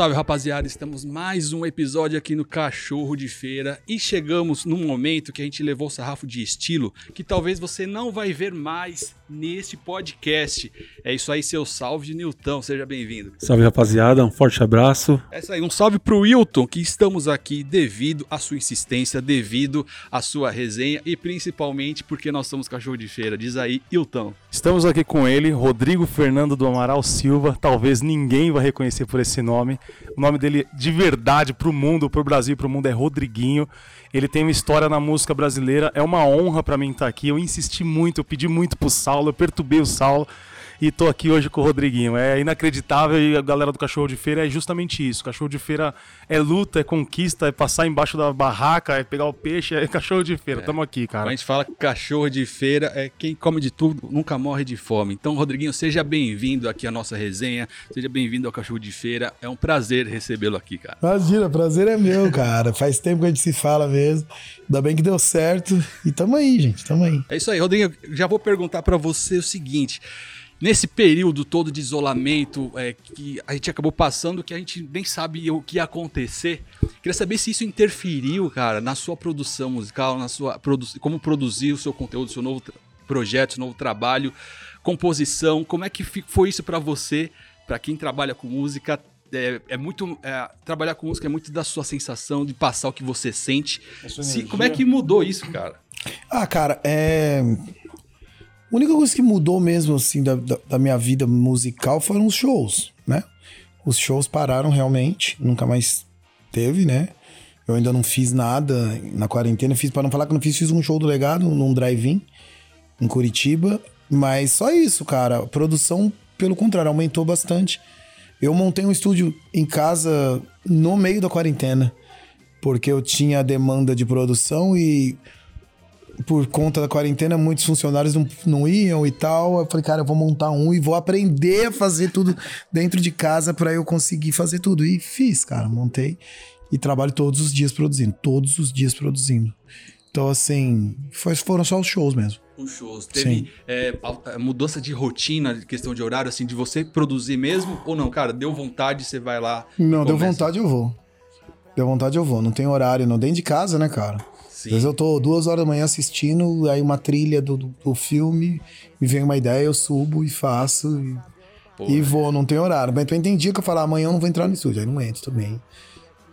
salve, rapaziada! Estamos mais um episódio aqui no Cachorro de Feira e chegamos num momento que a gente levou o sarrafo de estilo que talvez você não vai ver mais neste podcast. É isso aí, seu salve de Nilton, seja bem-vindo. Salve, rapaziada, um forte abraço. É isso aí, um salve pro Wilton, que estamos aqui devido à sua insistência, devido à sua resenha e principalmente porque nós somos Cachorro de Feira. Diz aí, Wilton. Estamos aqui com ele, Rodrigo Fernando do Amaral Silva. Talvez ninguém vai reconhecer por esse nome. O nome dele de verdade pro mundo, pro Brasil pro mundo é Rodriguinho. Ele tem uma história na música brasileira. É uma honra para mim estar aqui. Eu insisti muito, eu pedi muito pro Saulo, eu perturbei o Saulo e tô aqui hoje com o Rodriguinho. É inacreditável e a galera do Cachorro de Feira é justamente isso. Cachorro de Feira é luta, é conquista, é passar embaixo da barraca, é pegar o peixe, é Cachorro de Feira. É. Tamo aqui, cara. a gente fala que Cachorro de Feira é quem come de tudo, nunca morre de fome. Então, Rodriguinho, seja bem-vindo aqui à nossa resenha, seja bem-vindo ao Cachorro de Feira. É um prazer recebê-lo aqui, cara. Imagina, prazer é meu, cara. Faz tempo que a gente se fala mesmo. Ainda bem que deu certo. E tamo aí, gente, tamo aí. É isso aí, Rodriguinho. Já vou perguntar para você o seguinte nesse período todo de isolamento é, que a gente acabou passando, que a gente nem sabe o que ia acontecer, queria saber se isso interferiu, cara, na sua produção musical, na sua produ como produzir o seu conteúdo, o seu novo projeto, seu novo trabalho, composição, como é que foi isso para você, para quem trabalha com música, é, é, muito. É, trabalhar com música é muito da sua sensação de passar o que você sente. Se, como é que mudou isso, cara? Ah, cara, é. A única coisa que mudou mesmo, assim, da, da, da, minha vida musical foram os shows, né? Os shows pararam realmente, nunca mais teve, né? Eu ainda não fiz nada na quarentena. Fiz, para não falar que não fiz, fiz um show do legado num drive-in em Curitiba. Mas só isso, cara. A produção, pelo contrário, aumentou bastante. Eu montei um estúdio em casa no meio da quarentena, porque eu tinha demanda de produção e por conta da quarentena, muitos funcionários não, não iam e tal. Eu falei, cara, eu vou montar um e vou aprender a fazer tudo dentro de casa para eu conseguir fazer tudo. E fiz, cara, montei e trabalho todos os dias produzindo, todos os dias produzindo. Então, assim, foi, foram só os shows mesmo. Os shows. Teve é, mudança de rotina, de questão de horário, assim, de você produzir mesmo? Ou não, cara, deu vontade, você vai lá? Não, deu vontade, eu vou. Deu vontade, eu vou. Não tem horário, não. Dentro de casa, né, cara? Sim. Às vezes eu tô duas horas da manhã assistindo, aí uma trilha do, do, do filme, me vem uma ideia, eu subo e faço e, e vou, não tem horário. Mas tu entendi que eu falar amanhã eu não vou entrar no estúdio, aí não entro também.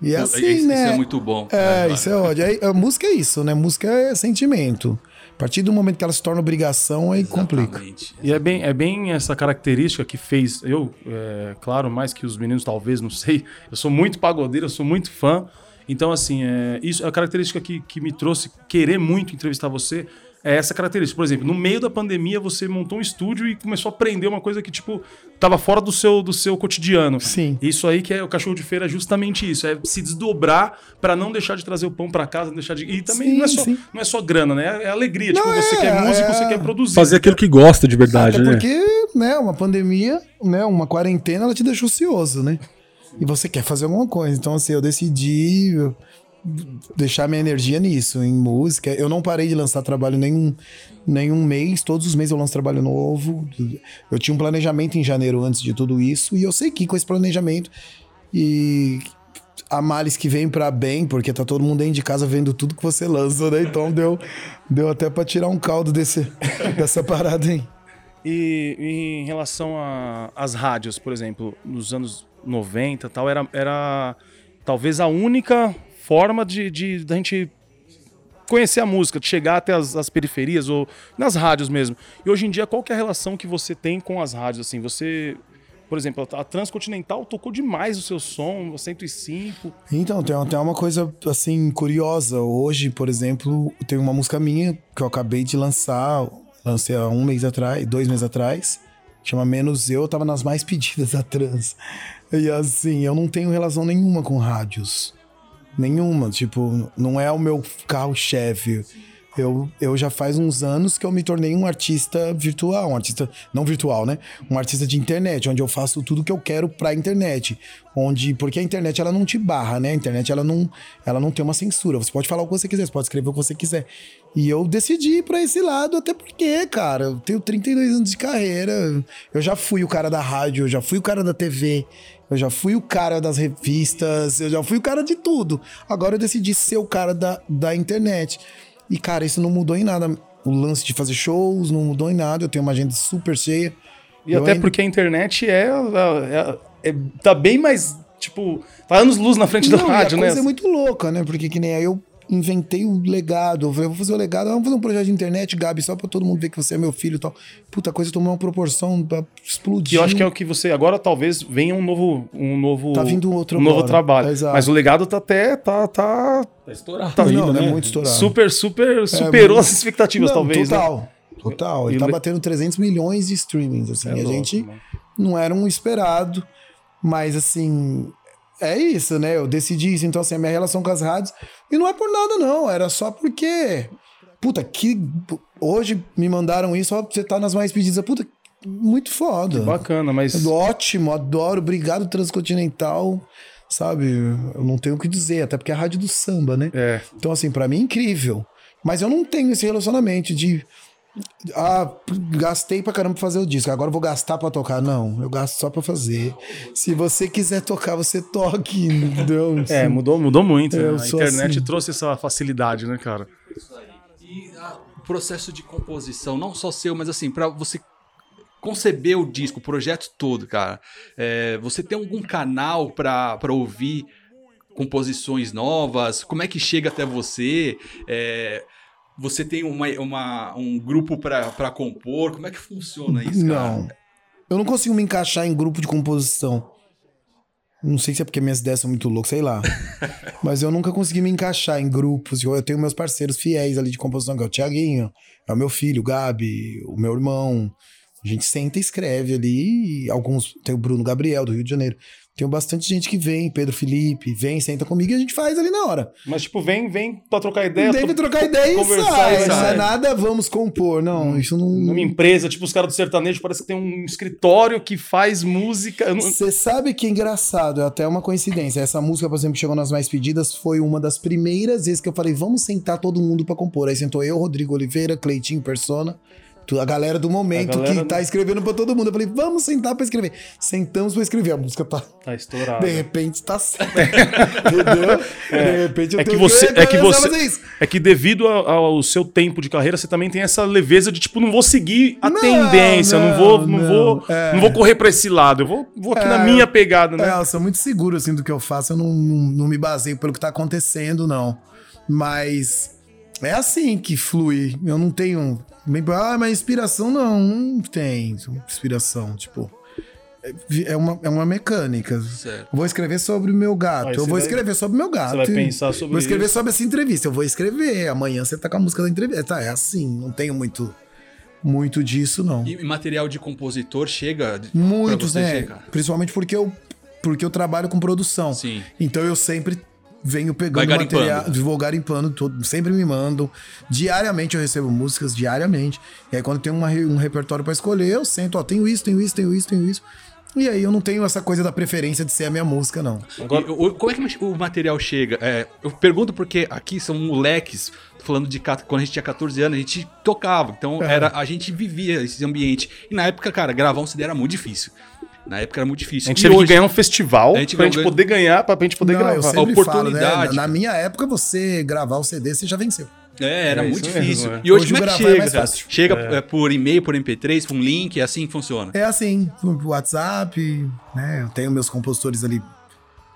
E é assim, isso, né? Isso é muito bom. É, né? isso é ódio. Aí, a música é isso, né? música é sentimento. A partir do momento que ela se torna obrigação, aí Exatamente. complica. E é bem, é bem essa característica que fez. Eu, é, claro, mais que os meninos, talvez, não sei. Eu sou muito pagodeiro, eu sou muito fã. Então, assim, é, isso é a característica que, que me trouxe querer muito entrevistar você. É essa característica. Por exemplo, no meio da pandemia, você montou um estúdio e começou a aprender uma coisa que, tipo, tava fora do seu, do seu cotidiano. Sim. Isso aí que é o cachorro de feira é justamente isso. É se desdobrar para não deixar de trazer o pão para casa, não deixar de. E também sim, não, é só, não é só grana, né? É alegria. Não, tipo, você é, quer músico, é... você quer produzir. Fazer aquilo que gosta de verdade, Até né? Porque, né, uma pandemia, né, uma quarentena, ela te deixou ocioso, né? E você quer fazer alguma coisa. Então, assim, eu decidi deixar minha energia nisso, em música. Eu não parei de lançar trabalho nenhum, nenhum mês, todos os meses eu lanço trabalho novo. Eu tinha um planejamento em janeiro antes de tudo isso, e eu sei que com esse planejamento e a males que vem para bem, porque tá todo mundo dentro de casa vendo tudo que você lança, né? Então deu, deu até para tirar um caldo desse, dessa parada aí. E, e em relação às rádios, por exemplo, nos anos 90 tal, era, era talvez a única forma de, de, de a gente conhecer a música, de chegar até as, as, periferias ou nas rádios mesmo. E hoje em dia, qual é a relação que você tem com as rádios? Assim, você, por exemplo, a Transcontinental tocou demais o seu som, o 105. Então, tem, tem uma coisa assim curiosa. Hoje, por exemplo, tem uma música minha que eu acabei de lançar, lancei há um mês atrás, dois meses atrás, chama Menos Eu, tava nas mais pedidas da Trans. E assim, eu não tenho relação nenhuma com rádios. Nenhuma. Tipo, não é o meu carro-chefe. Eu, eu já faz uns anos que eu me tornei um artista virtual, um artista não virtual, né? Um artista de internet, onde eu faço tudo que eu quero pra internet. Onde, porque a internet ela não te barra, né? A internet ela não, ela não tem uma censura. Você pode falar o que você quiser, você pode escrever o que você quiser. E eu decidi ir pra esse lado, até porque, cara, eu tenho 32 anos de carreira. Eu já fui o cara da rádio, eu já fui o cara da TV. Eu já fui o cara das revistas, eu já fui o cara de tudo. Agora eu decidi ser o cara da, da internet. E, cara, isso não mudou em nada. O lance de fazer shows não mudou em nada. Eu tenho uma agenda super cheia. E Eu até ainda- porque a internet é, é- é- tá bem mais, tipo, tá anos luz na frente da Não, e rádio, a né? coisa é muito louca, né? Porque que nem aí eu inventei o legado. Eu falei, vou fazer o legado, vamos fazer um projeto de internet, Gabi, só pra todo mundo ver que você é meu filho e tal. Puta, a coisa tomou uma proporção pra explodir. Que eu acho que é o que você. Agora talvez venha um novo. Um novo Tá vindo outro um novo trabalho. Exato. Mas o legado tá até. Tá, tá, Tá estourado. tá vindo, não, é né? muito estourado. Super, super. Superou muito- as expectativas, Não, talvez. Né? Total. Total. Ele E tá batendo 300 milhões de streamings, assim. É a louco, gente mano. não era um esperado, mas assim. É isso, né? Eu decidi isso. Então, assim, a minha relação com as rádios. E não é por nada, não. Era só porque. Puta, que. Hoje me mandaram isso, ó, você tá nas mais pedidas. Puta, muito foda. Bacana, mas. Ótimo, adoro. Obrigado, Transcontinental. Sabe? Eu não tenho o que dizer, até porque é a rádio do samba, né? É. Então, assim, pra mim é incrível. Mas eu não tenho esse relacionamento de. Ah, gastei pra caramba pra fazer o disco. Agora eu vou gastar pra tocar. Não, eu gasto só pra fazer. Se você quiser tocar, você toque. Entendeu? É, mudou, mudou muito. Eu né? A internet assim. trouxe essa facilidade, né, cara? E ah, o processo de composição, não só seu, mas assim, pra você conceber o disco, o projeto todo, cara, é, você tem algum canal pra, pra ouvir composições novas? Como é que chega até você? É, você tem uma, uma- um grupo pra compor? Como é que funciona isso, cara? Não. Eu não consigo me encaixar em grupo de composição. Não sei se é porque minhas ideias são muito loucas, sei lá. Mas eu nunca consegui me encaixar em grupos. Eu eu tenho meus parceiros fiéis ali de composição, que é o Tiaguinho, é o meu filho, o Gabi, o meu irmão. A gente senta e escreve ali. alguns. Tem o Bruno Gabriel, do Rio de Janeiro. Tem bastante gente que vem, Pedro Felipe, vem, senta comigo e a gente faz ali na hora. Mas, tipo, vem, vem pra trocar ideia. Deve to- trocar ideia e sai. e Não sai. é nada, vamos compor. Não, isso não. Numa empresa, tipo, os caras do sertanejo, parece que tem um escritório que faz música. Eu não- Você sabe que é engraçado, é até uma coincidência. Essa música, por exemplo, que chegou nas mais pedidas, foi uma das primeiras vezes que eu falei, vamos sentar todo mundo pra compor. Aí sentou eu, Rodrigo Oliveira, Cleitinho, Persona, a galera do momento galera que tá escrevendo pra todo mundo. Eu falei, vamos sentar pra escrever. Sentamos pra escrever. A música tá. Tá estourado. De repente tá certo. Entendeu? De repente eu É que tenho você, é que começar a você, isso. é que devido ao, ao seu tempo de carreira, você também tem essa leveza de tipo, não vou seguir a Não, tendência, não, não, vou, não, não, vou, é. não vou correr pra esse lado, eu vou, vou aqui É, na minha pegada, né? É, eu sou muito seguro assim do que eu faço, eu não, não, não me baseio pelo que tá acontecendo, não. Mas é assim que flui. Eu não tenho. Ah, mas inspiração não, não tem inspiração, tipo. É uma, é uma mecânica. Certo. Vou escrever sobre o meu gato. Aí eu vou vai- escrever sobre o meu gato. você vai pensar sobre Vou escrever isso. sobre essa entrevista. Eu vou escrever. Amanhã você tá com a música da entrevista. Tá, é assim. Não tenho muito, muito disso, não. E material de compositor chega Muitos, né? chegar? Principalmente porque eu, porque eu trabalho com produção. Sim. Então eu sempre venho pegando material, vou garimpando, todo, sempre me mandam. Diariamente eu recebo músicas, diariamente. E aí quando tem uma um repertório pra escolher, eu sento, ó, tenho isso, tenho isso, tenho isso, tenho isso. E aí eu não tenho essa coisa da preferência de ser a minha música, não. Agora- E o- como é que o material chega? É, eu pergunto porque aqui são moleques, tô falando de quando a gente tinha 14 anos, a gente tocava, então É. era, a gente vivia esse ambiente. E na época, cara, gravar um CD era muito difícil. Na época era muito A difícil. gente E teve hoje- que ganhar um festival A gente pra gente ganhou- poder ganhar, pra gente poder Não, eu gravar. sempre oportunidade, falo, né? Na minha época, você gravar o CD, você já venceu. É, era É, muito isso mesmo, difícil. é. E hoje, Hoje como é que é chega? cara? fácil. Chega é, por e-mail, por MP3, por um link, é assim que funciona. É assim, por WhatsApp, né? Eu tenho meus compositores ali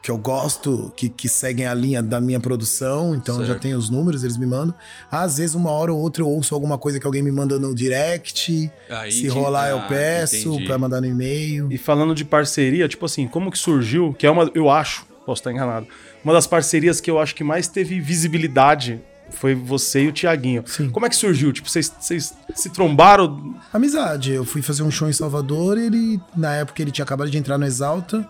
que eu gosto, que, que seguem a linha da minha produção, então eu já Certo. tenho os números, eles me mandam. Às vezes, uma hora ou outra, eu ouço alguma coisa que alguém me manda no direct. Aí Se rolar, eu peço pra mandar no e-mail. E falando de parceria, tipo assim, como que surgiu, que é uma, eu acho, posso estar enganado, uma das parcerias que eu acho que mais teve visibilidade foi você e o Tiaguinho. Sim. Como é que surgiu? Tipo, vocês, vocês se trombaram? Amizade. Eu fui fazer um show em Salvador ele, na época, ele tinha acabado de entrar no Exalta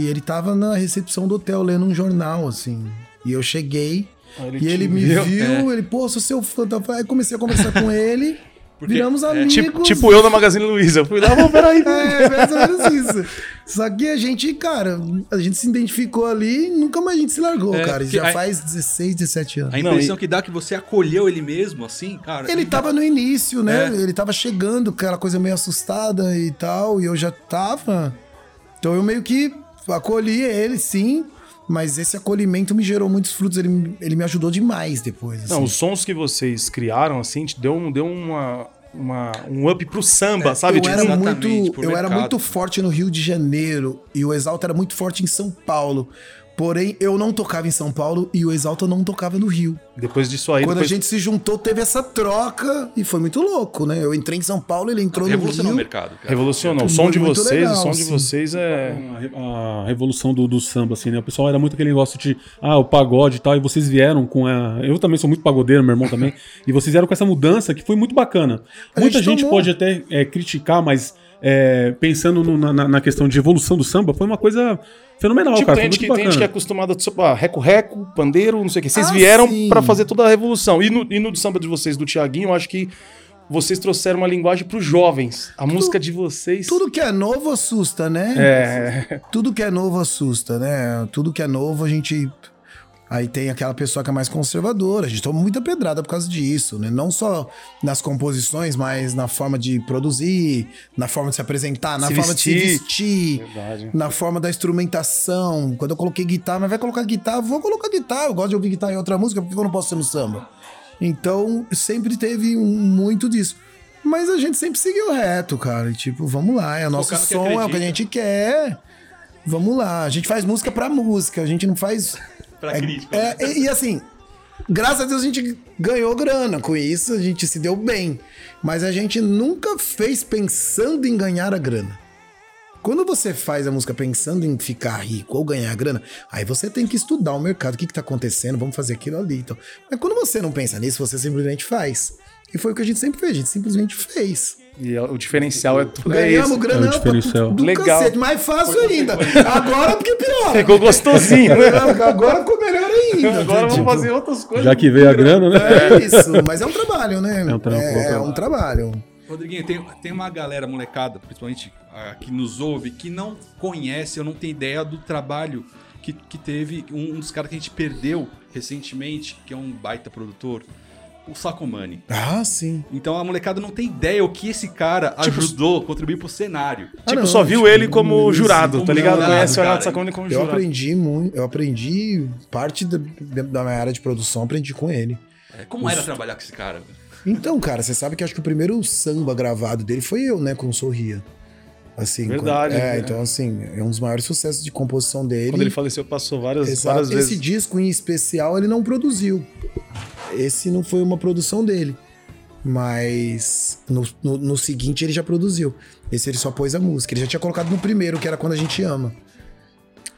e ele tava na recepção do hotel lendo um jornal, assim. E eu cheguei Ah, ele e ele me viu? viu, ele, pô, sou seu fã. tá? Aí comecei a conversar com ele, Porque, viramos é, amigos. Tipo, tipo eu na Magazine Luiza. Eu fui lá, vamos, peraí. É, mais ou menos isso. Só que a gente, cara, a gente se identificou ali e nunca mais a gente se largou, É, cara. Já a- faz 16, 17 anos. A Não, impressão e- que dá é que você acolheu ele mesmo, assim, cara. Ele tava no início, né? É. Ele tava chegando, aquela coisa meio assustada e tal, e eu já tava. Então eu meio que acolhi ele, sim. Mas esse acolhimento me gerou muitos frutos. Ele, ele me ajudou demais depois. Não, assim. os sons que vocês criaram, assim, te deu, um- deu uma, uma, um up pro samba, sabe? eu Tipo, era muito, eu era muito forte no Rio de Janeiro e o Exalta era muito forte em São Paulo. Porém, eu não tocava em São Paulo e o Exalta não tocava no Rio. depois disso aí, Quando depois, a gente se juntou, teve essa troca e foi muito louco, né? Eu entrei em São Paulo, ele entrou no Revolucionou o Rio. mercado. cara. revolucionou. O Muito som de vocês, legal, o som de sim. vocês é... a a revolução do, do samba, assim, né? O pessoal era muito aquele negócio de, ah, o pagode e tal, e vocês vieram com a. Eu também sou muito pagodeiro, meu irmão também, e vocês vieram com essa mudança que foi muito bacana. A Muita gente gente pode até é, criticar, mas é, pensando no- na, na- questão de evolução do samba, foi uma coisa fenomenal, Tipo, cara. tem gente, muito que, tem gente que é acostumada a reco-reco, pandeiro, não sei o que. Vocês Ah, vieram pra fazer toda a revolução. E no, e no samba de vocês, do Tiaguinho, eu acho que vocês trouxeram uma linguagem pros jovens. A música de vocês... Tudo que é novo assusta, né? É... Tudo que é novo assusta, né? Tudo que é novo a gente. Aí tem aquela pessoa que é mais conservadora. A gente toma muita pedrada por causa disso, né? Não só nas composições, mas na forma de produzir, na forma de se apresentar, na Se forma de se vestir. vestir, Verdade. na forma da instrumentação. Quando eu coloquei guitarra, mas vai colocar guitarra, vou colocar guitarra. Eu gosto de ouvir guitarra em outra música, por que eu não posso ser no samba? Então, sempre teve muito disso. Mas a gente sempre seguiu reto, cara. E, tipo, vamos lá, é o nosso som, é o que a gente quer. Vamos lá, a gente faz música pra música, a gente não faz. Pra é, crítica. né? é, e, e assim, graças a Deus a gente ganhou grana com isso, a gente se deu bem. Mas a gente nunca fez pensando em ganhar a grana. Quando você faz a música pensando em ficar rico ou ganhar grana, aí você tem que estudar o mercado, o que, que tá acontecendo, vamos fazer aquilo ali. Então. Mas quando você não pensa nisso, você simplesmente faz. E foi o que a gente sempre fez, a gente simplesmente fez. E o diferencial é tudo é Ganhamos esse. grana É o diferencial. do Legal. cacete, mais fácil ainda. Agora porque pior. Ficou gostosinho, né? Agora ficou melhor ainda. Agora vamos Tipo, fazer outras coisas. Já que veio a grana, né? É isso, mas é um trabalho, né? É um trampo, É, é um é trabalho. Rodriguinho, tem, tem uma galera molecada, principalmente a que nos ouve, que não conhece ou não tem ideia do trabalho que, que teve um, um dos caras que a gente perdeu recentemente, que é um baita produtor, o Sacomani. Ah, sim. Então a molecada não tem ideia o que esse cara ajudou, contribuiu pro cenário. Ah, Tipo, não, só viu tipo, ele como jurado, tá ligado? jurado, Conhece o. Renato Sacomani como Eu jurado. aprendi muito, eu aprendi parte da, da minha área de produção, aprendi com ele. É, como era trabalhar com esse cara? Então, cara, você sabe que acho que o primeiro samba gravado dele foi eu, né, com o Sorria. Assim, Verdade, quando- é, né? então assim, é um dos maiores sucessos de composição dele. Quando ele faleceu, passou várias, Exato. várias Esse vezes. disco em especial ele não produziu. Esse não foi uma produção dele. Mas no, no- no seguinte ele já produziu. Esse ele só pôs a música. Ele já tinha colocado no primeiro, que era Quando a Gente Ama.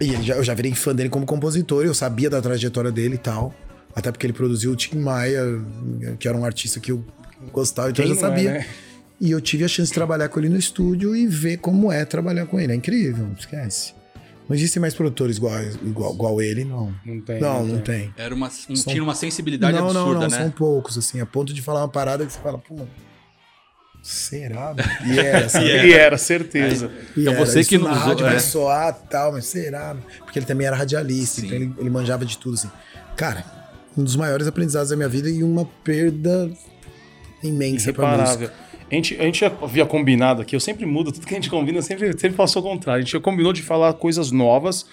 E já, eu já virei fã dele como compositor, eu sabia da trajetória dele e tal. Até porque ele produziu o Tim Maia, que era um artista que eu gostava, então eu Quem já não é, sabia. né? E eu tive a chance de trabalhar com ele no estúdio e ver como é trabalhar com ele. É incrível, esquece. Não existem mais produtores igual, igual, igual ele, não. Não tem. Não, não tem. Era uma, um, São- tinha uma sensibilidade não, absurda, não, não, né? são poucos, assim, a ponto de falar uma parada que você fala, pô, será? mano? E era, sabe? E era, certeza. E Então era, você isso que na nos- rádio é. vai soar tal, mas será? Porque ele também era radialista, Sim. então ele, ele manjava de tudo, assim. Cara, um dos maiores aprendizados da minha vida e uma perda imensa pra música. A gente, a gente havia combinado aqui, eu sempre mudo, tudo que a gente combina sempre, sempre faço ao contrário. A gente já combinou de falar coisas novas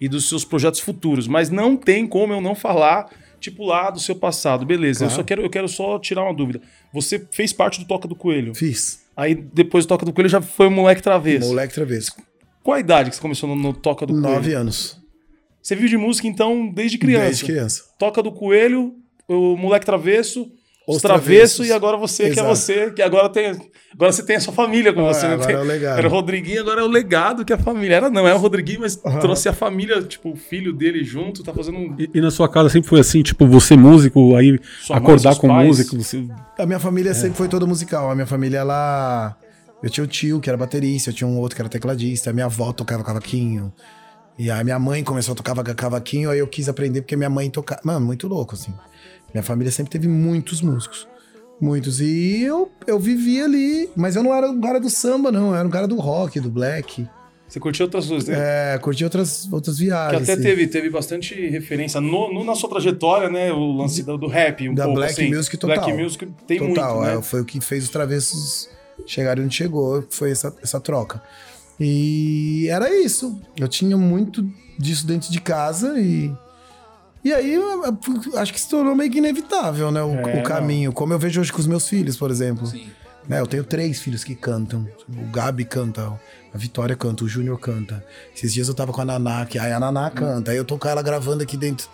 e dos seus projetos futuros, mas não tem como eu não falar, tipo, lá do seu passado. Beleza, eu Tá. só quero, eu quero só tirar uma dúvida. Você fez parte do Toca do Coelho. Fiz. Aí depois do Toca do Coelho já foi moleque travesso. Moleque Travesco. Qual a idade que você começou no, no Toca do Nove Coelho? anos. Você vive de música então desde criança. Desde criança. Toca do Coelho, o moleque travesso, os, Os travessos, e agora você, que é Exato. você, que agora tem. Agora você tem a sua família com Ah, você. né? agora Tem- é o legado. Era o Rodriguinho, agora é o legado que a família. Era não, é o Rodriguinho, mas trouxe a família, tipo, o filho dele junto, tá fazendo um. E, e na sua casa sempre foi assim, tipo, você músico, aí Sua mãe, acordar seus com pais? música, você... A minha família É. sempre foi toda musical. A minha família, ela. Eu tinha um tio que era baterista, eu tinha um outro que era tecladista, a minha avó tocava cavaquinho. E a minha mãe começou a tocar cavaquinho, aí eu quis aprender porque minha mãe tocava. Mano, muito louco, assim. Minha família sempre teve muitos músicos. Muitos. E eu, eu vivia ali. Mas eu não era um cara do samba, não. Eu era um cara do rock, do black. Você curtiu outras coisas, né? É, curti outras, outras Que viagens. até assim. teve, teve bastante referência no, no- na sua trajetória, né? O lance do, do rap, um Da pouco black assim. music total. Black music tem Total, muito, né? é, foi o que fez os travessos chegarem onde chegou, foi essa, essa troca. E era isso. Eu tinha muito disso dentro de casa e. E aí, acho que se tornou meio que inevitável, né? O, É, o caminho. Como eu vejo hoje com os meus filhos, por exemplo. Sim. Né, eu tenho três filhos que cantam. O Gabi canta, a Vitória canta, o Júnior canta. Esses dias eu tava com a Naná, que aí a Naná canta. Aí eu tô com ela gravando aqui dentro.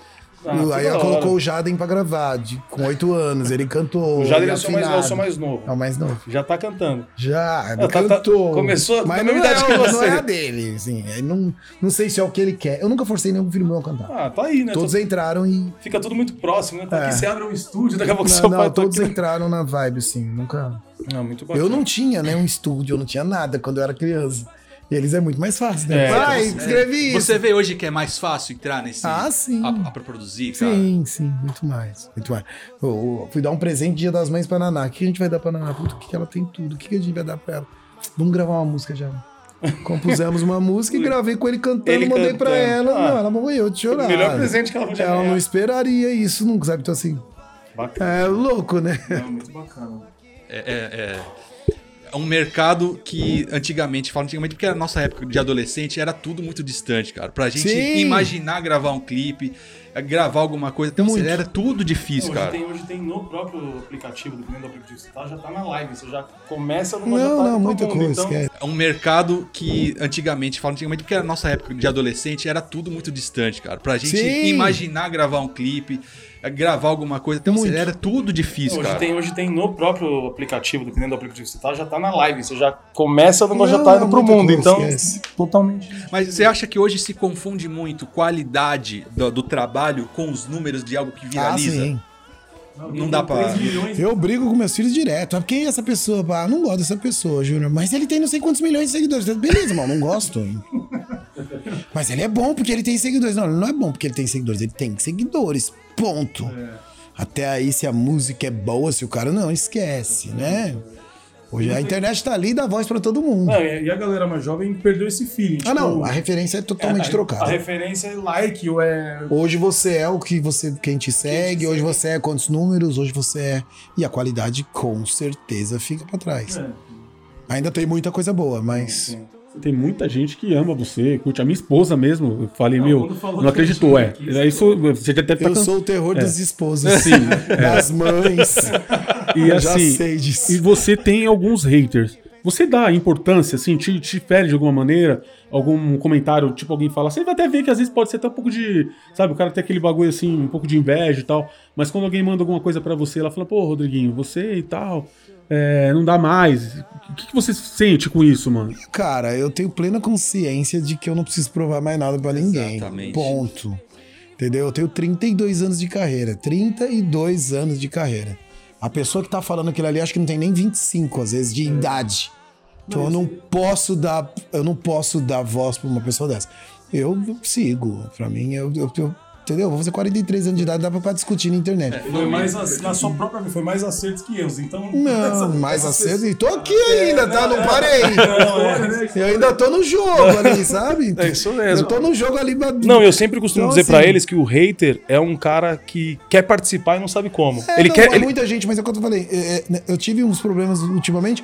Ah, aí ela colocou o Jaden pra gravar, de- com oito anos. Ele cantou. O Jader ele é o seu mais, é mais novo. É o mais novo. Já tá cantando. Já, Ah, tá- tá- cantou. começou mas não mesma é, que o- não você. é a dele, assim. Aí não, não sei se é o que ele quer. Eu nunca forcei nenhum filho meu a cantar. Ah, tá aí, né? Todos entraram e. Fica tudo muito próximo, né? Tá É. Aqui você abre um estúdio, daqui a pouco Não, seu não, pai tá todos aqui. entraram na vibe, assim. Nunca. Não, muito bacana. Eu não tinha, né, um estúdio, eu não tinha nada quando eu era criança. E eles é muito mais fácil, né? É, Pai, então, escrevi isso. Você vê hoje que é mais fácil entrar nesse. Ah, sim. Pra produzir, cara. Sim, sim, muito mais. Muito mais. Eu, eu fui dar um presente dia das mães pra Naná. O que a gente vai dar pra Naná? Puta, o que ela tem tudo? O que a gente vai dar pra ela? Vamos gravar uma música já. Compusemos uma música e gravei com ele cantando, Ele mandei pra cantando. ela. Ah. Não, ela morreu de chorar. O melhor presente que ela podia Ela ganhar. não esperaria isso nunca, sabe? Então assim, Bacana. é louco, né? Não, muito bacana. É, é, é- é um mercado que antigamente, falo antigamente porque a nossa época de adolescente era tudo muito distante, cara. Pra gente Sim. imaginar gravar um clipe, eh, gravar alguma coisa, então, Muito. era tudo difícil, Hoje cara. tem, hoje tem no próprio aplicativo, dependendo do aplicativo que você tá, já tá na live. Você já começa já Não, tá não, todo muita mundo, coisa, então. É um mercado que antigamente, falo antigamente porque a nossa época de adolescente era tudo muito distante, cara. Pra gente Sim. imaginar gravar um clipe, gravar alguma coisa, então, Muito. era tudo difícil, Hoje cara. tem, hoje tem no próprio aplicativo, dependendo do aplicativo que você tá, já tá na live. Você já começa numa já Não, tá indo pro mundo. Então, esquece. totalmente. Mas você acha que hoje se confunde muito qualidade do, do trabalho com os números de algo que Ah, viraliza? sim. Não dá pra- Eu brigo com meus filhos direto. Ah, Quem é essa pessoa? Ah, não gosto dessa pessoa, Júnior. Mas ele tem não sei quantos milhões de seguidores. Beleza, irmão, não gosto. Mas ele é bom porque ele tem seguidores. Não, ele não é bom porque ele tem seguidores. Ele tem seguidores. Ponto. Até aí, se a música é boa, se o cara não, esquece, né? Hoje a internet tá ali e dá voz pra todo mundo. E a galera mais jovem perdeu esse feeling. Ah, não. tipo, A referência é totalmente a- trocada. A referência é like, ou é. Hoje você é o que você quem te segue, hoje você é quantos números, hoje você é. E a qualidade com certeza fica pra trás. É. Ainda tem muita coisa boa, mas. Tem muita gente que ama você, curte. A minha esposa mesmo, eu falei, Não, meu, não acreditou, é. aqui, É Isso, você já deve estar Eu sou o terror das esposas. É. Sim, Das mães. E Eu já assim, sei disso. e você tem alguns haters. Você dá importância, assim, te, te fere de alguma maneira? Algum comentário, tipo, alguém fala. Você vai até ver que às vezes pode ser até um pouco de. Sabe, o cara tem aquele bagulho assim, um pouco de inveja e tal. Mas quando alguém manda alguma coisa pra você, ela fala, pô, Rodriguinho, você e tal. É, não dá mais. O que, que você sente com isso, mano? Cara, eu tenho plena consciência de que eu não preciso provar mais nada pra ninguém. Exatamente. Ponto. Entendeu? Eu tenho 32 anos de carreira. 32 anos de carreira. A pessoa que tá falando aquilo ali, acho que não tem nem 25, às vezes, de idade. Então eu não posso dar, eu não posso dar voz pra uma pessoa dessa. Eu sigo. Pra mim, eu, eu, eu- entendeu? Eu Vou fazer 43 anos de idade, dá pra, pra discutir na internet. Foi mais ac- na sua própria vida, foi mais acertos que erros. Então. Não, mais essa- acerto. E tô aqui ainda, tá? Não parei. Não, é. Eu ainda tô no jogo ali, sabe? É isso mesmo. Eu tô no jogo ali. Não, eu sempre costumo Então, dizer pra assim- eles que o hater é um cara que quer participar e não sabe como. É, ele não, quer. é ele- muita gente, mas é o que eu falei. é, é, eu tive uns problemas ultimamente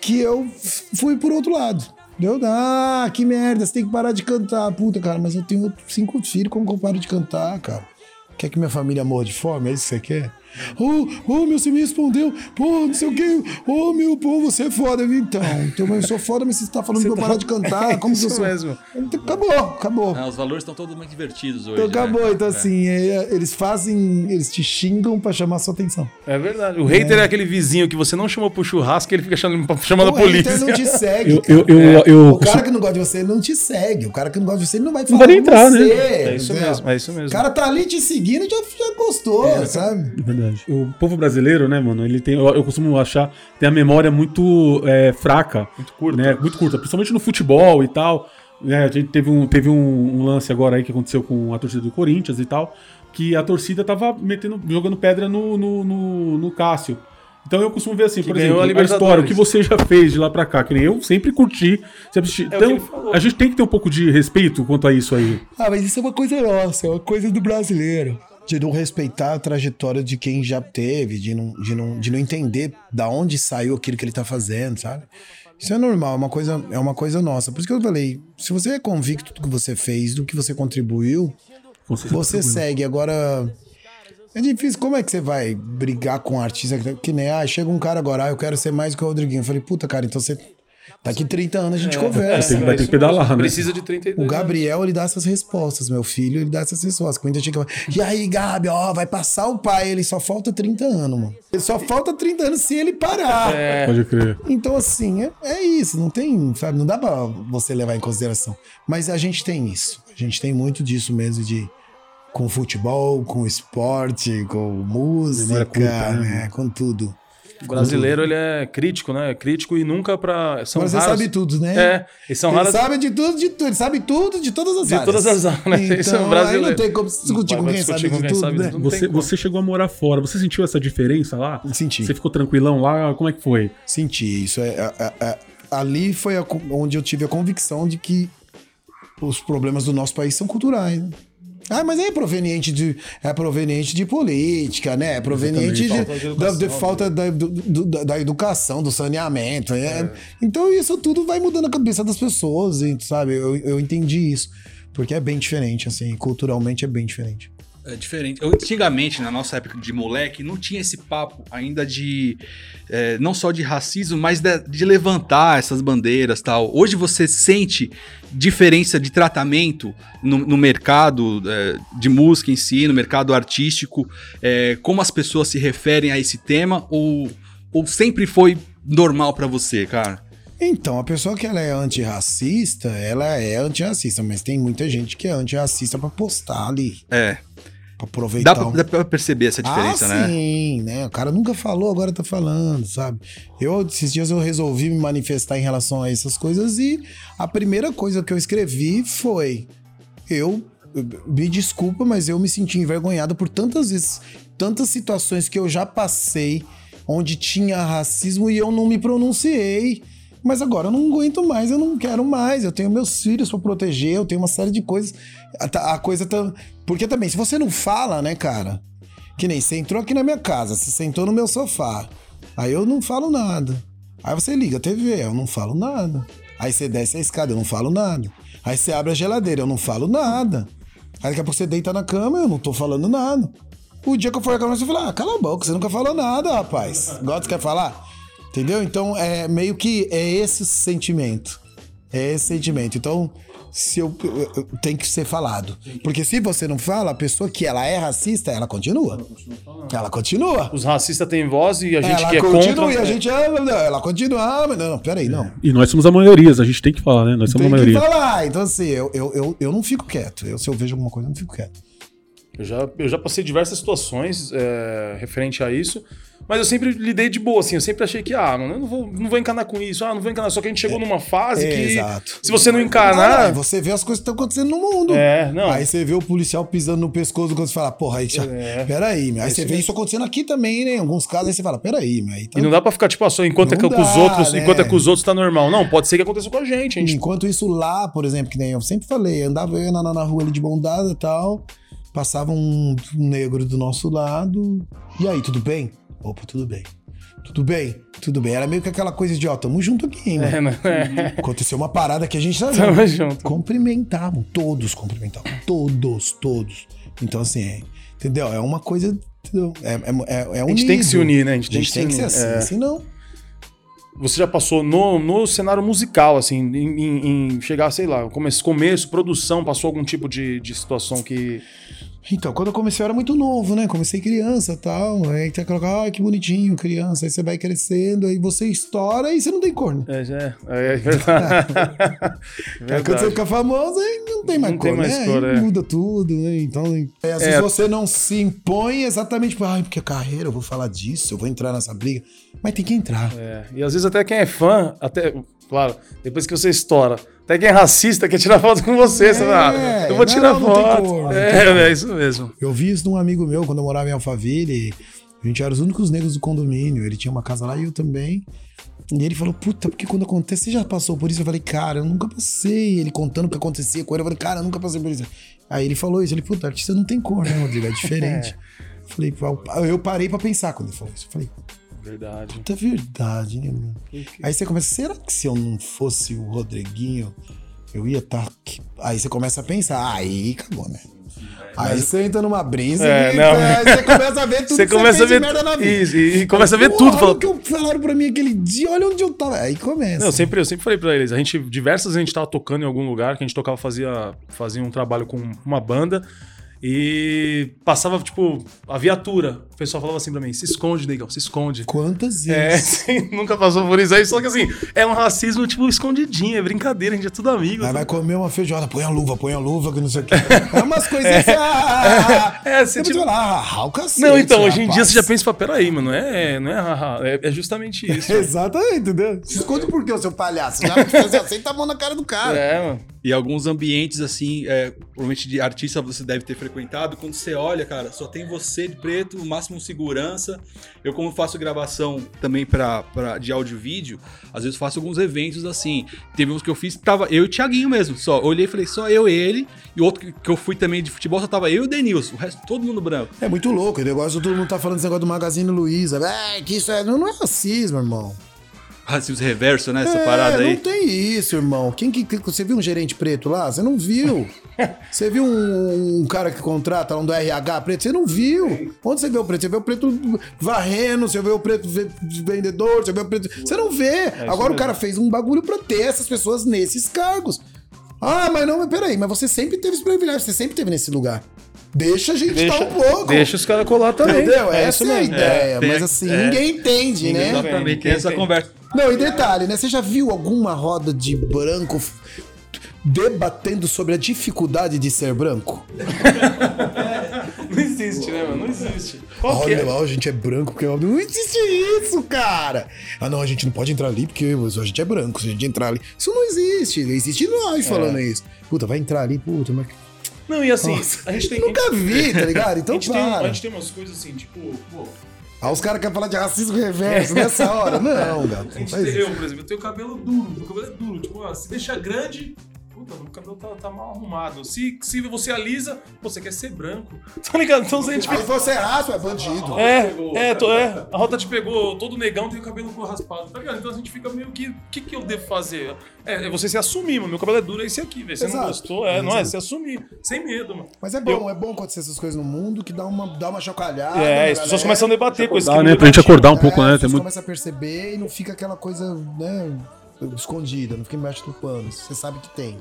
que eu fui por outro lado. Deu, ah, que merda, você tem que parar de cantar. Puta, cara, mas eu tenho cinco filhos, como que eu paro de cantar, cara? Quer que minha família morra de fome? É isso que você quer? Ô, ô, meu, você me respondeu. Pô, não sei o quê. Ô, meu, pô, você é foda. Então, então eu sou foda, mas você tá falando pra eu parar de cantar. Como que eu Isso sou? mesmo. Então, acabou, acabou. Ah, os valores estão todos muito invertidos hoje. Então né, acabou. cara? Então, É. assim, é, eles fazem. Eles te xingam pra chamar sua atenção. É verdade. O hater é. aquele vizinho que você não chamou pro churrasco e ele fica chamando, chamando a o polícia. hater não te segue. Eu, cara. eu, eu, eu, O cara que não gosta de você, ele não te segue. O cara que não gosta de você, ele não vai falar vai nem com entrar, você. né? É isso entendeu? mesmo, é isso mesmo. O cara tá ali te seguindo e já, já gostou, sabe? É verdade. O povo brasileiro, né, mano, ele tem, eu, eu costumo achar, tem a memória muito é, fraca. Muito curta. Né, muito curta, principalmente no futebol e tal. Né, a gente teve, um, teve um, um lance agora aí que aconteceu com a torcida do Corinthians e tal, que a torcida tava metendo, jogando pedra no, no, no, no Cássio. Então eu costumo ver assim, por ganhou exemplo, a a, história, o que você já fez de lá pra cá, que nem eu sempre curti. Sempre assisti. É que então, a gente tem que ter um pouco de respeito quanto a isso aí. Ah, mas isso é uma coisa nossa, é uma coisa do brasileiro. De não respeitar a trajetória de quem já teve, de não, de não, de não entender da onde saiu aquilo que ele tá fazendo, sabe? Isso é normal, é uma coisa, é uma coisa nossa. Por isso que eu falei, se você é convicto do que você fez, do que você contribuiu, Você, você segue. Agora, é difícil. Como é que você vai brigar com um artista que, que nem, ah, chega um cara agora, ah, eu quero ser mais que o Rodriguinho. Eu falei, puta, cara, então você. Daqui 30 anos a gente conversa. Tem- vai ter que pedalar, né? Precisa de 32 O Gabriel, ele dá essas respostas. Meu filho, ele dá essas respostas. Quando eu chega, e aí, Gabi, ó, vai passar o pai. Ele só falta 30 anos, mano. Ele só falta 30 anos se ele parar. Pode crer. Então, assim, é, é isso. Não tem, sabe? Não dá pra você levar em consideração. Mas a gente tem isso. A gente tem muito disso mesmo de. Com futebol, com esporte, com música, curta, né? né? com tudo. O brasileiro, ele é crítico, né? Crítico e nunca pra... São você raros... sabe tudo, né? É, e são ele raras... sabe de tudo, de tudo. Ele sabe tudo de todas as De áreas. todas as áreas, né? Isso é Então, brasileiro. aí não tem como discutir com quem discutir sabe com de quem tudo, sabe de né? tudo. Você, você chegou a morar fora. Você sentiu essa diferença lá? Senti. Você ficou tranquilão lá? Como é que foi? Senti isso. É, a- a- a- ali foi onde eu tive a convicção de que os problemas do nosso país são culturais. né? Ah, mas é proveniente de, é proveniente de política, né? É proveniente de, Falta de da, educação, de falta da, do- do- da- educação, do saneamento. é. Então isso tudo vai mudando a cabeça das pessoas, sabe? Eu, eu entendi isso. Porque é bem diferente, assim, culturalmente é bem diferente. É diferente. Antigamente, na nossa época de moleque, não tinha esse papo ainda de. é, não só de racismo, mas de, de levantar essas bandeiras tal. Hoje você sente diferença de tratamento no, no mercado é, de música em si, no mercado artístico, é, como as pessoas se referem a esse tema, ou, ou sempre foi normal pra você, cara? Então, a pessoa que ela é antirracista, ela é antirracista, mas tem muita gente que é antirracista pra postar ali, É. pra aproveitar. Dá pra, um- dá pra perceber essa diferença, ah, né? sim, né? O cara nunca falou, agora tá falando, sabe? Eu, esses dias eu resolvi me manifestar em relação a essas coisas e a primeira coisa que eu escrevi foi: eu me desculpa, mas eu me senti envergonhado por tantas vezes, tantas situações que eu já passei onde tinha racismo e eu não me pronunciei. Mas agora eu não aguento mais, eu não quero mais. Eu tenho meus filhos pra proteger, eu tenho uma série de coisas. A, a coisa tá. Porque também, se você não fala, né, cara? Que nem você entrou aqui na minha casa, você sentou no meu sofá. Aí eu não falo nada. Aí você liga a TV, eu não falo nada. Aí você desce a escada, eu não falo nada. Aí você abre a geladeira, eu não falo nada. Aí daqui a pouco você deita na cama, eu não tô falando nada. O dia que eu for reclamar, você fala, ah, cala a boca, você nunca falou nada, rapaz. Você quer falar? Entendeu? Então, é meio que é esse sentimento. É esse sentimento. Então, se eu, eu- eu- tem que ser falado. Porque se você não fala, a pessoa que ela é racista, ela continua. Ela continua. Os racistas têm voz e a gente ela que é continua contra... e a gente. ah, não, Ela continua. Ah, mas não, não, peraí, não. E nós somos a maioria, a gente tem que falar, né? Nós somos Tem a que maioria. falar. Então, assim, eu, eu, eu, eu não fico quieto. Eu, se eu vejo alguma coisa, eu não fico quieto. Eu já, eu já passei diversas situações é, referente a isso, mas eu sempre lidei de boa, assim. Eu sempre achei que, ah, mano, eu não vou, não vou encanar com isso, ah, não vou encanar. Só que a gente chegou numa fase que, Exato. se você não Ah, encanar. aí você vê as coisas que estão acontecendo no mundo. É, não. Aí você vê o policial pisando no pescoço quando você fala, porra, aí já. É. Peraí, meu. Aí você vê isso acontecendo aqui também, né? Em alguns casos, aí você fala, peraí, meu. Tá- E não dá pra ficar, tipo, ah, só enquanto é que com os dá, outros, né? enquanto é com os outros tá normal. Não, pode ser que aconteça com a gente. A gente Enquanto isso lá, por exemplo, que nem eu sempre falei, andava eu na, na rua ali de mão dada e tal, passava um negro do nosso lado, e aí, tudo bem? Opa, tudo bem. Tudo bem? Tudo bem. Era meio que aquela coisa de, ó, tamo junto aqui, hein, mano. É, né? Aconteceu uma parada que a gente sabe. Tamo junto. Cumprimentavam, todos cumprimentavam, todos, todos. Então, assim, é, entendeu? É uma coisa. É, é, é, é A gente tem que se unido. unir, né? A gente, A gente tem que ser assim, É. senão. Você já passou no, no cenário musical, assim, em, em- em chegar, sei lá, começo, começo, produção, passou algum tipo de, de situação que. Então, quando eu comecei eu era muito novo, né? Comecei criança e tal. Aí tem aquela, ai, que bonitinho, criança. Aí você vai crescendo, aí você estoura e você não tem corno. É, já é, é verdade. Aí quando você verdade. fica famoso, aí não tem mais Não tem cor, mais né? cor, é. muda tudo, né? Então, é, às É. vezes você não se impõe exatamente por, ai, porque carreira, eu vou falar disso, eu vou entrar nessa briga. Mas tem que entrar. É, e às vezes até quem é fã, até, claro, depois que você estoura, até quem é racista quer tirar foto com você. você fala, ah, eu vou tirar não foto. cor, não é, é isso mesmo. Eu vi isso de um amigo meu quando eu morava em Alphaville. A gente era os únicos negros do condomínio. Ele tinha uma casa lá e eu também. E ele falou, puta, porque quando acontece, você já passou por isso? Eu falei, cara, eu nunca passei. Ele contando o que acontecia com ele, eu falei, cara, eu nunca passei por isso. Aí ele falou isso, ele, puta, artista não tem cor, né, Rodrigo? É diferente. Falei, pô, eu parei pra pensar quando ele falou isso. Eu falei, Verdade. Puta verdade, né, mano? Aí você começa, será que se eu não fosse o Rodriguinho, eu ia estar. Aí você começa a pensar, aí acabou, né? Aí você entra numa brisa É, e não. você começa a ver tudo Você que começa a fez ver merda na vida. isso, e, e começa a ver tudo. Fala, o que eu- falaram pra mim aquele dia, olha onde eu tava. Aí começa. Não, eu sempre, eu sempre falei pra eles, a gente, diversas vezes a gente tava tocando em algum lugar, que a gente tocava, fazia, fazia um trabalho com uma banda, e passava, tipo, a viatura. O pessoal falava assim pra mim, se esconde, negão, se esconde. Quantas É, vezes? sim, nunca passou por isso aí, só que assim, é um racismo, tipo, escondidinho, é brincadeira, a gente é tudo amigo. Aí vai comer uma feijoada, põe a luva, põe a luva, que não sei o quê. É umas coisinhas assim, ah, É, você, Você tipo- tipo... ah, ah, o cacete, Não, então, hoje em dia você já pensa, fala, peraí, mano, não é, não é, haha, é, é justamente isso. Exatamente, entendeu? Se esconde por quê, seu palhaço? Já você aceita a mão na cara do cara. É, mano. E alguns ambientes, assim, é, provavelmente de artista você deve ter frequentado, quando você olha, cara, só tem você de preto, o máximo segurança. Eu, como faço gravação também pra, pra, de áudio e vídeo, às vezes faço alguns eventos assim. Teve uns que eu fiz, tava eu e o Thiaguinho mesmo, só. Olhei e falei, só eu e ele. E outro que- que eu fui também de futebol, só tava eu e o Denilson, o resto todo mundo branco. É muito louco, o negócio, todo mundo tá falando desse negócio do Magazine Luiza. É, que isso é, não, não é racismo, irmão. Racismo reverso, né? Essa é, parada aí. não tem isso, irmão. Quem que, você viu um gerente preto lá? Você não viu. Você viu um, um cara que contrata lá um do RH preto? Você não viu. Onde você vê o preto? Você vê o preto varrendo, você vê o preto ve- vendedor, você vê o preto. Você não vê. Agora o cara fez um bagulho pra ter essas pessoas nesses cargos. Ah, mas não, mas peraí, mas você sempre teve esse privilégio, você sempre teve nesse lugar. Deixa a gente Deixa, estar um pouco. deixa os caras colar também. Entendeu? É Essa isso é a ideia. tem- mas assim, é. ninguém entende, né? Exatamente, tem essa conversa. Não, e detalhe, né? Você já viu alguma roda de branco debatendo sobre a dificuldade de ser branco? Não existe, né, mano? Não existe. Qual Olha é? lá, a gente é branco, porque não existe isso, cara. Ah, não, a gente não pode entrar ali porque a gente é branco. Se a gente entrar ali. Isso não existe. Existe nós falando isso. Puta, vai entrar ali, puta, mas. Não, e assim, Nossa, a gente tem. Nunca vi, tá ligado? a Então gente, tem, a gente tem umas coisas assim, tipo, pô. Ah, os caras querem falar de racismo reverso nessa hora. Não. A tem, isso. eu, por exemplo, eu tenho cabelo duro, meu cabelo é duro. Tipo, ah, se deixar grande, puta, meu cabelo tá, tá mal arrumado. Se, se você alisa, pô, você quer ser branco. Tá ligado? Então se a gente Aí fica. você raspa, é bandido. É, é, tô, é, a rota te pegou todo negão, tem o cabelo raspado, tá ligado? Então a gente fica meio que. O que, que eu devo fazer? É, é você se assumir, mano. Meu cabelo é duro, é esse aqui, velho. Você não Exato. gostou? É, não é? Se assumir. Sem medo, mano. Mas é bom, é bom acontecer essas coisas no mundo que dá uma, dá uma chocalhada. É, na as pessoas começam a debater coisas Dá, que né? não Pra gente acordar um pouco, é, né? As Tem pessoas muito... começam a perceber e não fica aquela coisa, né, escondida, não fica embaixo do pano. Você sabe que tem.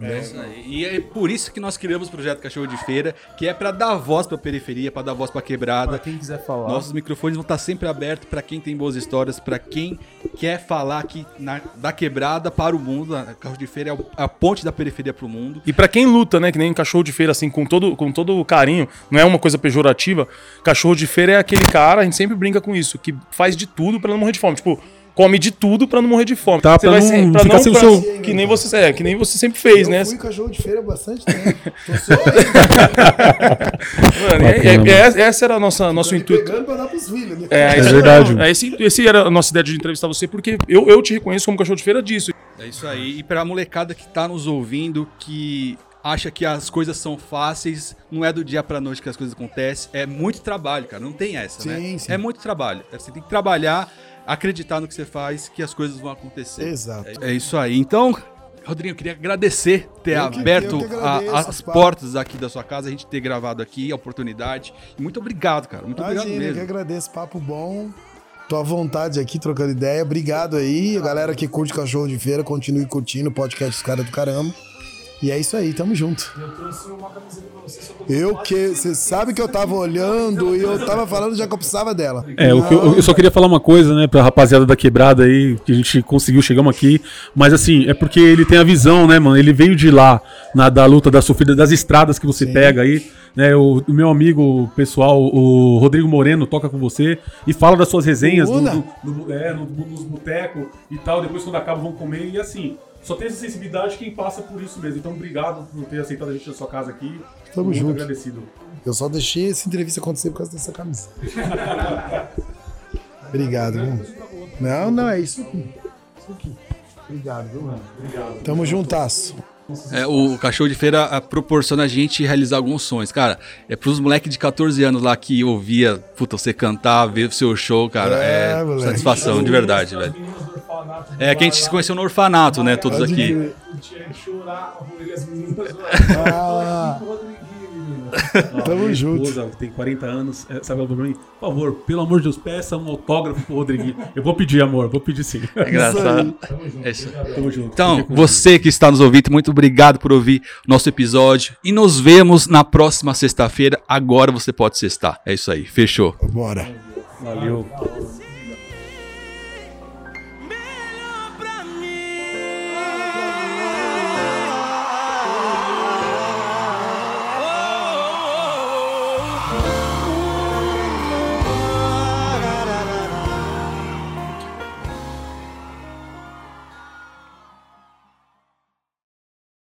É isso aí. E é por isso que nós criamos o projeto Cachorro de Feira, que é pra dar voz pra periferia, pra dar voz pra quebrada. quem quiser falar. Nossos microfones vão estar sempre abertos pra quem tem boas histórias, pra quem quer falar aqui na- da quebrada para o mundo. A Carro de Feira é o- a ponte da periferia pro mundo. E pra quem luta, né, que nem cachorro de feira, assim, com todo, com todo carinho, não é uma coisa pejorativa, cachorro de feira é aquele cara, a gente sempre brinca com isso, que faz de tudo pra não morrer de fome. Tipo, come de tudo pra não morrer de fome. Tá, Você pra vai não ser- pra ficar não sem o pra- seu- Que nem você, é, que nem você sempre fez, eu né? fui cachorro de feira bastante tempo. Tô só Mano, é- é- é- essa era a nossa nosso intuito. pegando pra dar pros filhos, né? É, isso- verdade. É, esse, esse era a nossa ideia de entrevistar você, porque eu, eu te reconheço como cachorro de feira disso. É isso aí. E pra molecada que tá nos ouvindo, que acha que as coisas são fáceis, não é do dia pra noite que as coisas acontecem. É muito trabalho, cara. Não tem essa, né? Sim, sim. É muito trabalho. Você tem que trabalhar, acreditar no que você faz, que as coisas vão acontecer. Exato. É, é isso aí. Então, Rodrigo, eu queria agradecer ter Eu aberto que a- agradeço, as pá. portas aqui da sua casa, a gente ter gravado aqui, a oportunidade. Muito obrigado, cara. Muito Imagina, obrigado eu que mesmo. agradeço, papo bom. Tô à vontade aqui, trocando ideia. Obrigado aí. A galera que curte cachorro de feira, continue curtindo o podcast dos caras do caramba. E é isso aí, tamo junto. Eu que. Você sabe que eu tava olhando e eu tava falando já que eu precisava dela. É, o que eu, eu só queria falar uma coisa, né, pra rapaziada da quebrada aí, que a gente conseguiu, chegamos aqui. Mas assim, é porque ele tem a visão, né, mano? Ele veio de lá, na, da luta da sofrida, das estradas que você pega aí. Né, o, o meu amigo pessoal, o Rodrigo Moreno, toca com você e fala das suas resenhas O no, Una? no, no- é, no- nos botecos e tal. Depois, quando acaba, vão comer. E assim, só tem essa sensibilidade quem passa por isso mesmo. Então, obrigado por ter aceitado a gente na sua casa aqui. Tamo Muito junto. agradecido. Eu só deixei essa entrevista acontecer por causa dessa camisa. Obrigado, viu? Não, não, é isso aqui. Isso aqui. Obrigado, viu, mano? Obrigado. Tamo juntasso. É, o cachorro de feira ah, proporciona a gente realizar alguns sonhos. Cara, é pros moleques de 14 anos lá que ouvia, puta, você cantar, ver o seu show, cara, é, É, satisfação, de verdade, velho. É que a gente se conheceu no orfanato, né, todos aqui. crer. Ah, Tamo junto. Esposa, que tem 40 anos, é, sabe ela pra mim? Por favor, pelo amor de Deus, peça um autógrafo pro Rodriguinho. Eu vou pedir, amor, vou pedir sim. É engraçado. É isso. Tamo junto. Então, você que está nos ouvindo, muito obrigado por ouvir nosso episódio. E nos vemos na próxima sexta-feira. Agora você pode sextar. É isso aí. Fechou. bora. Valeu.